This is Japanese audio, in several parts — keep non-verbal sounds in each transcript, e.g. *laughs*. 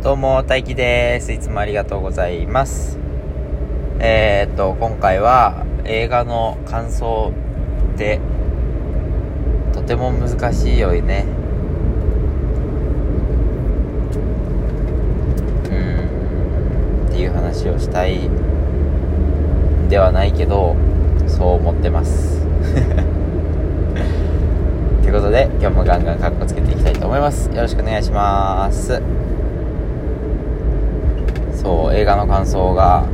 どうも、大輝です。いつもありがとうございます。えー、っと、今回は映画の感想で、とても難しいよね。うん、っていう話をしたいではないけど、そう思ってます。ということで、今日もガンガンカッコつけていきたいと思います。よろしくお願いします。そう、映画の感想が、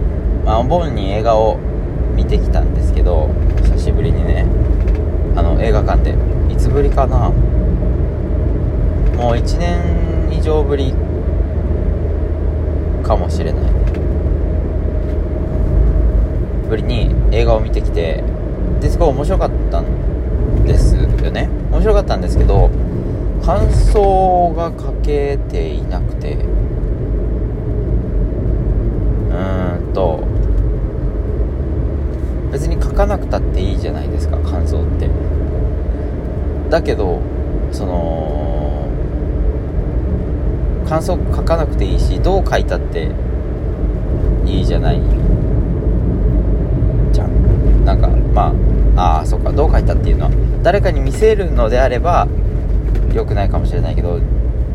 まあ、お盆に映画を見てきたんですけど、久しぶりにね、あの、映画館で、いつぶりかな？もう1年以上ぶりかもしれない。ぶりに映画を見てきて、で、すごい面白かったんですよね。面白かったんですけど、感想が書けていなくて、うーんと別に書かなくたっていいじゃないですか感想って。だけどその感想書かなくていいしどう書いたっていいじゃないじゃん。なんかまあああそうかどう書いたっていうのは誰かに見せるのであれば良くないかもしれないけど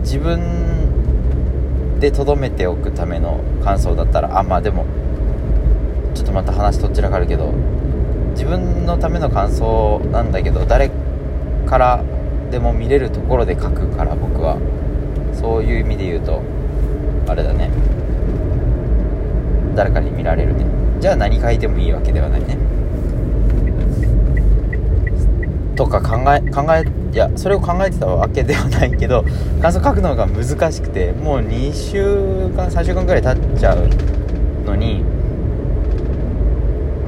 自分で留めておくための感想だったらあまあでもちょっとまた話とっちらかるけど自分のための感想なんだけど誰からでも見れるところで書くから僕は。そういう意味で言うとあれだね。誰かに見られるね。じゃあ何書いてもいいわけではないね。とか考え考えいやそれを考えてたわけではないけど感想書くのが難しくてもう2週間3週間くらい経っちゃうのに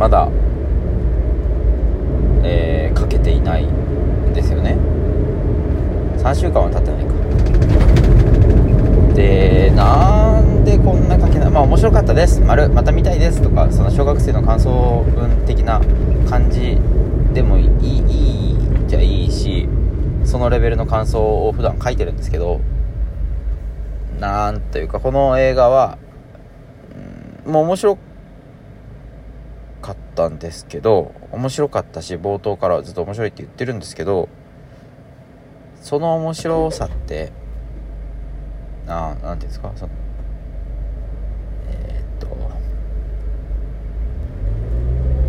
まだえー、書けていないんですよね。3週間は経ってないか。でなんでこんな書けないまあ面白かったです。丸また見たいです。とかその小学生の感想文的な感じでもいいいいじゃいいしそのレベルの感想を普段書いてるんですけどなんというかこの映画は、もう面白かったんですけど面白かったし冒頭からずっと面白いって言ってるんですけどその面白さってあなんていうんですか？そのえー、っと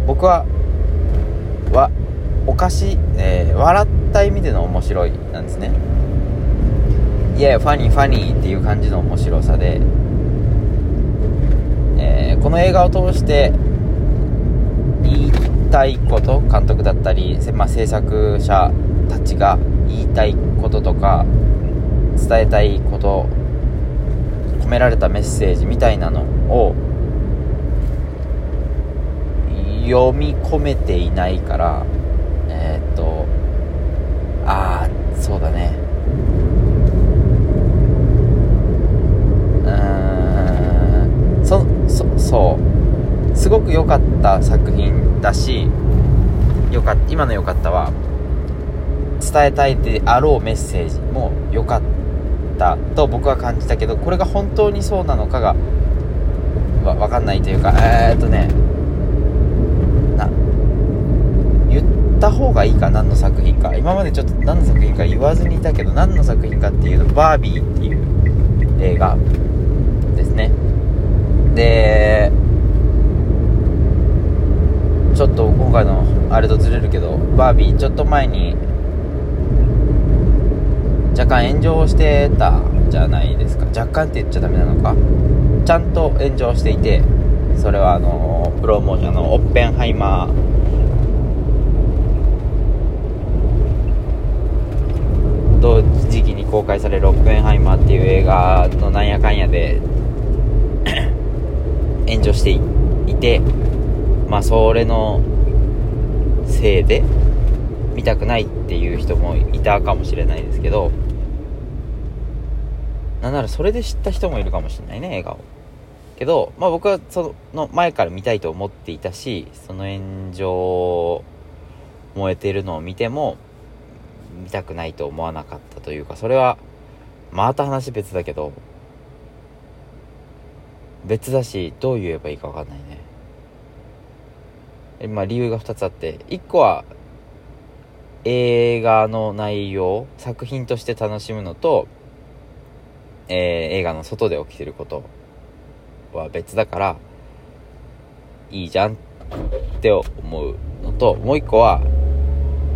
僕ははおかしい、えー、笑った意味での面白いなんですね。いやいやファニーファニーっていう感じの面白さで、えー、この映画を通してたいこと監督だったり、まあ、制作者たちが言いたいこととか伝えたいこと込められたメッセージみたいなのを読み込めていないからえー、っとああそうだね。うんそそそう。すごく良かった作品だしよか今の良かったは伝えたいであろうメッセージも良かったと僕は感じたけどこれが本当にそうなのかがわ分かんないというかえー、っとねな言った方がいいか何の作品か。今までちょっと何の作品か言わずにいたけど何の作品かっていうとバービーっていう映画ですね。でちょっと今回のあれとずれるけどバービーちょっと前に若干炎上してたじゃないですか。若干って言っちゃダメなのか。ちゃんと炎上していてそれはあのプロモーションのオッペンハイマー。同時期に公開されるオッペンハイマーっていう映画のなんやかんやで *coughs* 炎上していてまあそれのせいで見たくないっていう人もいたかもしれないですけどなんならそれで知った人もいるかもしれないね映画を。けど、まあ、僕はその前から見たいと思っていたしその炎上燃えてるのを見ても見たくないと思わなかったというかそれはまた話別だけど別だしどう言えばいいか分かんないね。まあ理由が2つあって1個は映画の内容作品として楽しむのと、えー、映画の外で起きてることは別だからいいじゃんって思うのともう一個は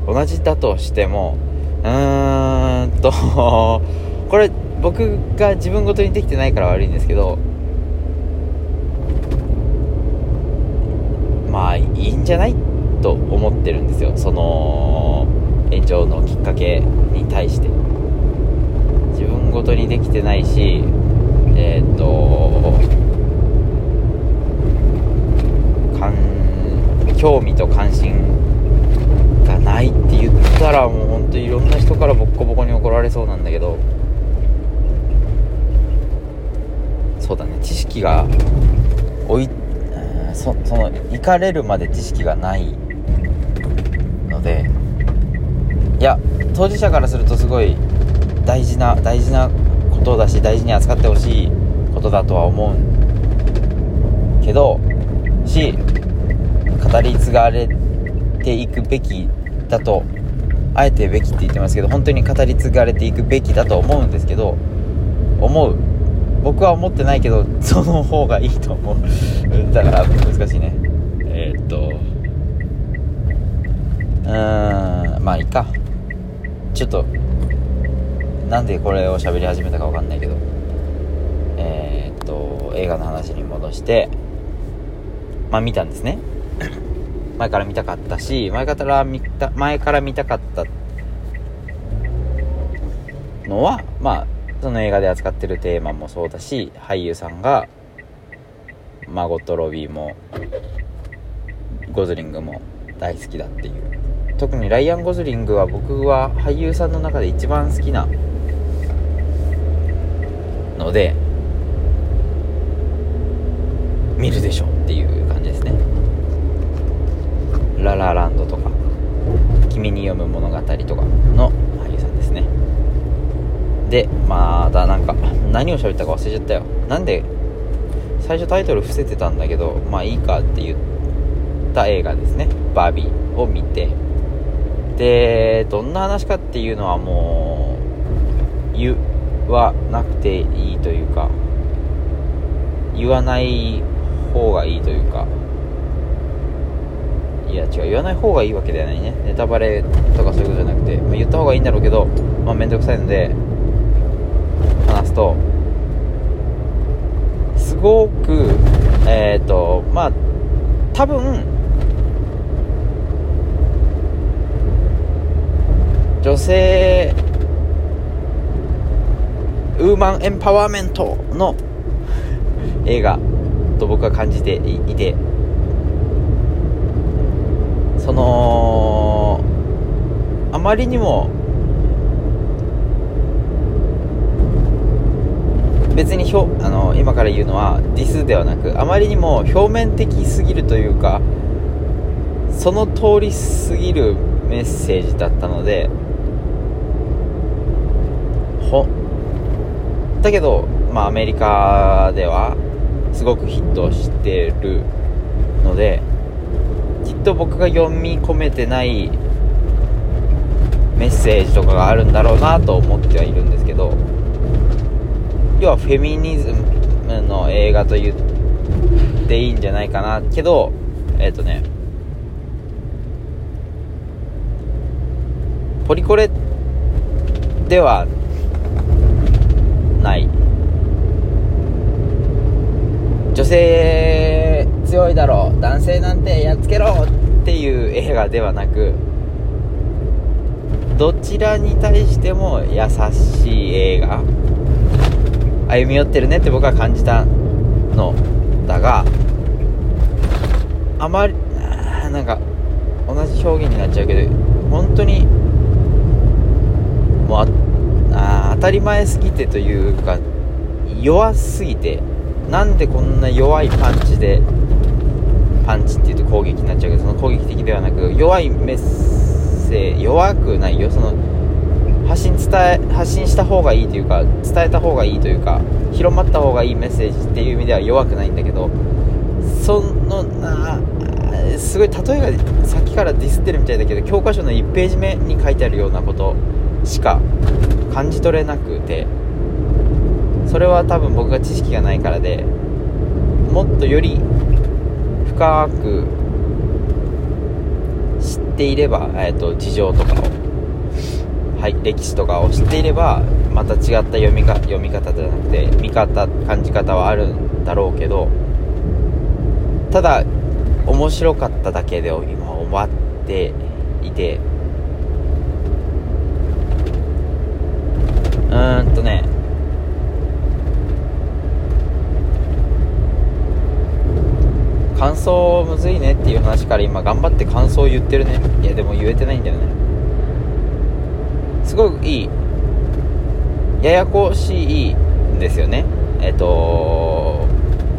同じだとしてもうーんと *laughs* これ僕が自分ごとにできてないから悪いんですけどまあいいんじゃないと思ってるんですよ。その炎上のきっかけに対して。自分ごとにできてないしえっ、と興味と関心がないって言ったらもうほんといろんな人からボッコボコに怒られそうなんだけど。そうだね。知識が追いそその行かれるまで知識がないのでいや当事者からするとすごい大事な大事なことだし大事に扱ってほしいことだとは思うけどし語り継がれていくべきだとあえてべきって言ってますけど本当に語り継がれていくべきだと思うんですけど思う僕は思ってないけどその方がいいと思う。*laughs* だから難しいね。えー、っと。うーんまあいいか。ちょっとなんでこれを喋り始めたか分かんないけど。えー、っと映画の話に戻してまあ見たんですね。*coughs* 前から見たかったし前から見た前から見たかったのはまあその映画で扱ってるテーマもそうだし俳優さんがマゴット・ロビーもゴズリングも大好きだっていう。特にライアン・ゴズリングは僕は俳優さんの中で一番好きなので見るでしょっていう感じですね。ララランドとか君に読む物語とかのでまたなんか何を喋ったか忘れちゃったよ。なんで最初タイトル伏せてたんだけどまあいいかって言った映画ですね。バービーを見て。でどんな話かっていうのはもう言わなくていいというか言わない方がいいというか。いや違う言わない方がいいわけではないね。ネタバレとかそういうことじゃなくて、まあ、言った方がいいんだろうけどまあ面倒くさいのでとすごくえっ、ー、とまあ多分女性ウーマンエンパワーメントの *laughs* 映画と僕は感じていてそのあまりにも別にひょあの今から言うのはディスではなくあまりにも表面的すぎるというかその通りすぎるメッセージだったのでほだけど、まあ、アメリカではすごくヒットしてるのできっと僕が読み込めてないメッセージとかがあるんだろうなと思ってはいるんですけど要はフェミニズムの映画と言っていいんじゃないかな。けどえっ、ー、とねポリコレではない。女性強いだろう。男性なんてやっつけろっていう映画ではなくどちらに対しても優しい映画。歩み寄ってるねって僕は感じたのだがあまりなんか同じ表現になっちゃうけど本当にもうあ当たり前すぎてというか弱すぎてなんでこんな弱いパンチでパンチっていうと攻撃になっちゃうけどその攻撃的ではなく弱いメッセ弱くないよ。その発信伝え発信した方がいいというか伝えた方がいいというか広まった方がいいメッセージっていう意味では弱くないんだけどそのなすごい例えがさっきからディスってるみたいだけど教科書の1ページ目に書いてあるようなことしか感じ取れなくてそれは多分僕が知識がないからでもっとより深く知っていれば、えーと、事情とかを、はい、歴史とかを知っていればまた違った読みか読み方じゃなくて見方感じ方はあるんだろうけどただ面白かっただけで今終わっていてうーんとね感想むずいねっていう話から今頑張って感想を言ってるね。いやでも言えてないんだよね。すごくいいややこしいんですよね。えっと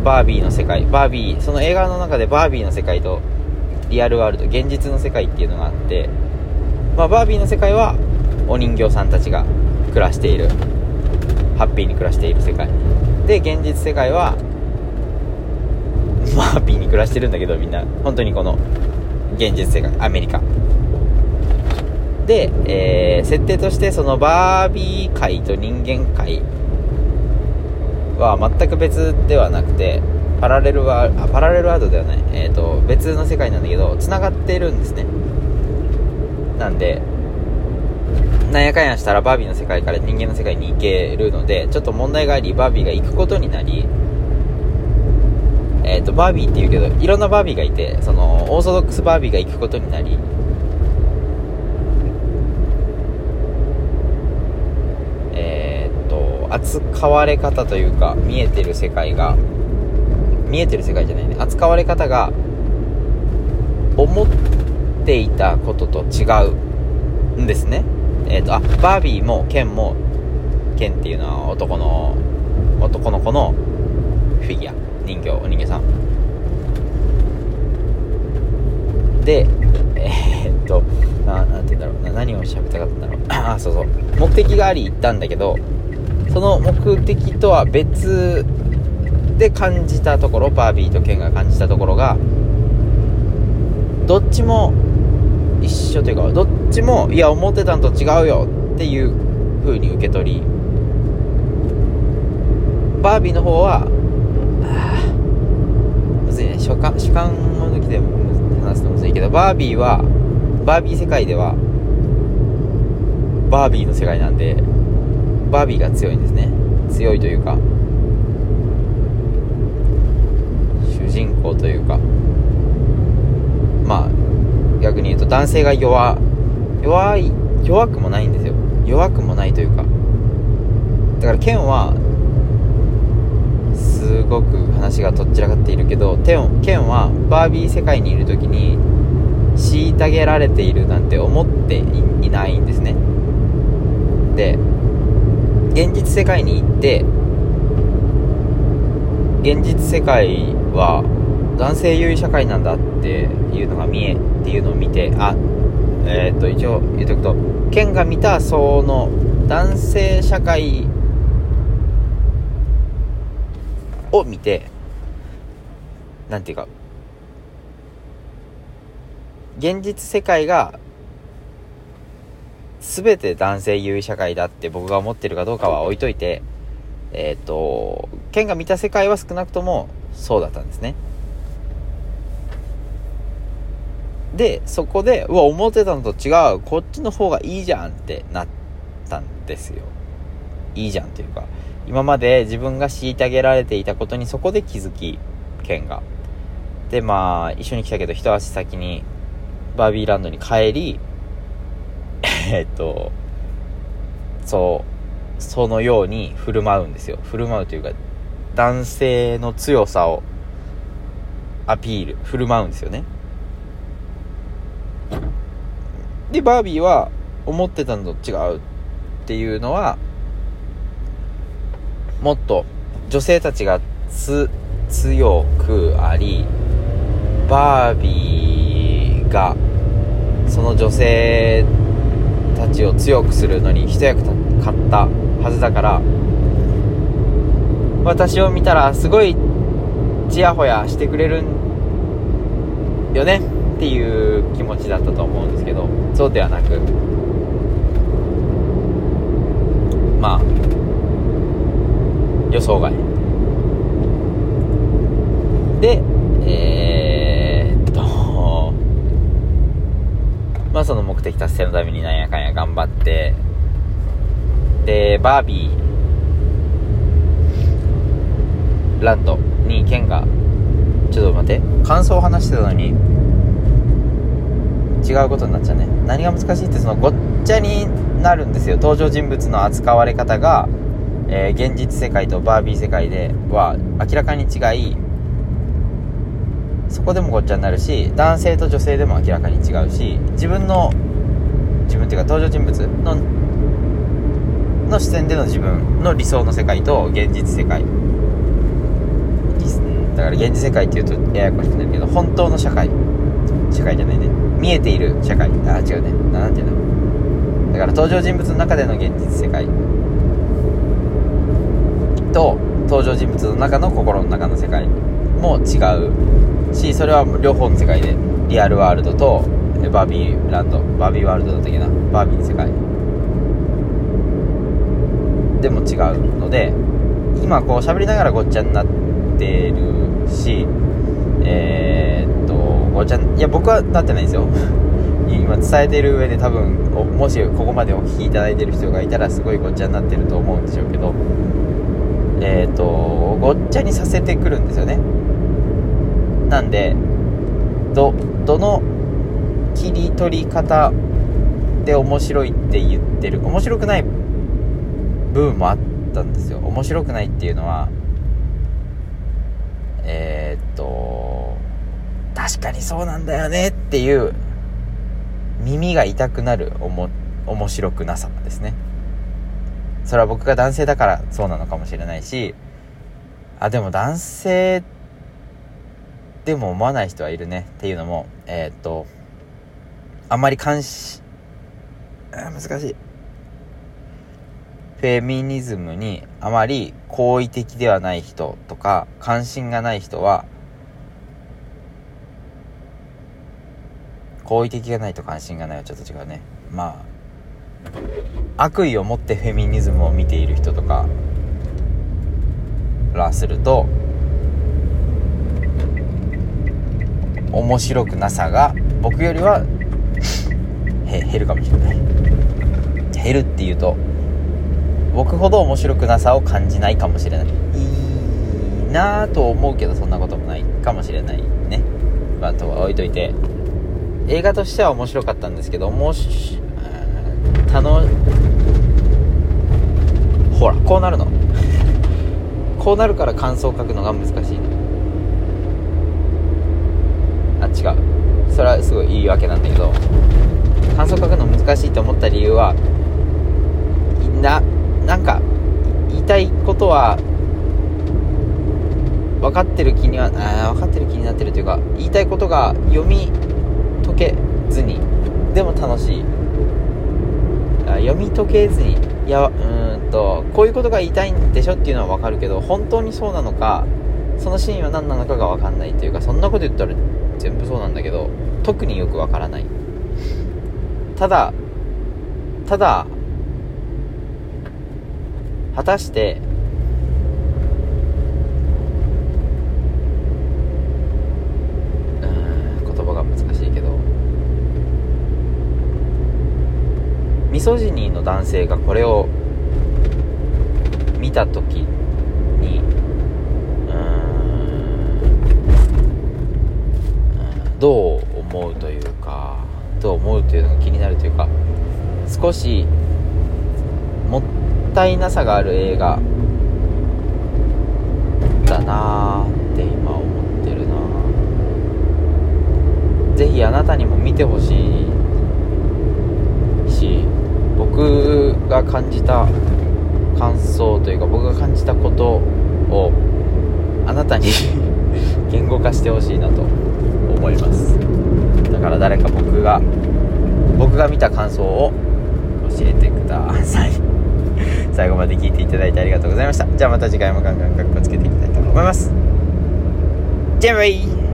バービーの世界バービーその映画の中でバービーの世界とリアルワールド現実の世界っていうのがあって、まあ、バービーの世界はお人形さんたちが暮らしている。ハッピーに暮らしている世界。で現実世界はハッピーに暮らしてるんだけどみんな。本当にこの現実世界アメリカ。で、えー、設定としてそのバービー界と人間界は全く別ではなくてパラレルはあパラレルワードではない、えーと、別の世界なんだけど繋がってるんですね。なんでなんやかんやしたらバービーの世界から人間の世界に行けるのでちょっと問題がありバービーが行くことになりえっ、ー、と、バービーって言うけど、いろんなバービーがいて、その、オーソドックスバービーが行くことになり、えっ、ー、と、扱われ方というか、見えてる世界が、見えてる世界じゃないね、扱われ方が、思っていたことと違うんですね。えっ、ー、と、あ、バービーもケンも、ケンっていうのは男の、男の子のフィギュア。人形。お人形さん。でえー、っとななんて言うんだろう。な何を喋りたかったんだろう。*clears throat* あそうそう。目的があり行ったんだけどその目的とは別で感じたところバービーとケンが感じたところがどっちも一緒というかどっちもいや思ってたんと違うよっていう風に受け取りバービーの方は主観主観を抜きで話すとむずいけどバービーはバービー世界ではバービーの世界なんでバービーが強いんですね。強いというか主人公というか。まあ逆に言うと男性が弱弱い弱くもないんですよ。弱くもないというか。だからケンはすごく話がとっちらかっているけどテオケンはバービー世界にいる時に虐げられているなんて思っていないんですね。で現実世界に行って現実世界は男性優位社会なんだっていうのが見えっていうのを見てあえっ、ー、と一応言っとくとケンが見たその男性社会を見て、なんていうか、現実世界が全て男性優位社会だって僕が思ってるかどうかは置いといて、えっ、ー、と、ケンが見た世界は少なくともそうだったんですね。で、そこで、うわ、思ってたのと違う、こっちの方がいいじゃんってなったんですよ。いいじゃんというか、今まで自分が虐げられていたことにそこで気づき、ケンが。で、まあ、一緒に来たけど一足先にバービーランドに帰り、えっと、そう、そのように振る舞うんですよ。振る舞うというか、男性の強さをアピール、振る舞うんですよね。で、バービーは思ってたのと違うっていうのは、もっと女性たちがつ強くありバービーがその女性たちを強くするのに一役買ったはずだから私を見たらすごいちやほやしてくれるよねっていう気持ちだったと思うんですけどそうではなくまあ予想外。でえー、っとまあその目的達成のためになんやかんや頑張ってでバービーランドにケンがちょっと待って感想を話してたのに違うことになっちゃうね。何が難しいってそのごっちゃになるんですよ。登場人物の扱われ方が、えー、現実世界とバービー世界では明らかに違いそこでもごっちゃになるし男性と女性でも明らかに違うし自分の自分っていうか登場人物のの視点での自分の理想の世界と現実世界。だから現実世界っていうとややこしくなるけど本当の社会。社会じゃないね。見えている社会。あ違うね。何て言うんだだから登場人物の中での現実世界。と登場人物の中の心の中の世界。も違うしそれは両方の世界でリアルワールドとバービーランドバービーワールドだったっけな？バービーの世界。でも違うので今こう喋りながらごっちゃになってるしえー、っとごっちゃいや僕はなってないんですよ。*laughs* 今伝えてる上で多分もしここまでお聞きいただいてる人がいたらすごいごっちゃになってると思うんでしょうけどえー、っとごっちゃにさせてくるんですよね。なんでどどの切り取り方で面白いって言ってる面白くない部分もあったんですよ。面白くないっていうのはえー、っと確かにそうなんだよねっていう耳が痛くなるおも面白くなさですね。それは僕が男性だからそうなのかもしれないしあでも男性ってでも思わない人はいるねっていうのもえー、っとあんまり関心難しい。フェミニズムにあまり好意的ではない人とか関心がない人は好意的がないと関心がないはちょっと違うね。まあ悪意を持ってフェミニズムを見ている人とからすると面白くなさが僕よりは *laughs* 減るかもしれない。減るっていうと僕ほど面白くなさを感じないかもしれない。いいなぁと思うけどそんなこともないかもしれないね。まあとは置いといて映画としては面白かったんですけどもしたのほらこうなるの。こうなるから感想を書くのが難しいあ違う。それはすごいいいわけなんだけど感想書くの難しいと思った理由はななんか言いたいことは分かってる気にはあ分かってる気になってるというか言いたいことが読み解けずにでも楽しい。読み解けずにいやうんとこういうことが言いたいんでしょっていうのは分かるけど本当にそうなのかそのシーンは何なのかが分かんないというかそんなこと言ったら全部そうなんだけど特によく分からない。ただただ果たして言葉が難しいけどミソジニーの男性がこれを見た時どう思うというかどう思うというのが気になるというか少しもったいなさがある映画だなーって今思ってるな。ぜひあなたにも見てほしいし僕が感じた感想というか僕が感じたことをあなたに *laughs* 言語化してほしいなと。思います。だから誰か僕が僕が見た感想を教えてください。*laughs* 最後まで聞いていただいてありがとうございました。じゃあまた次回もガンガンかっこつけていきたいと思います。じゃあバイ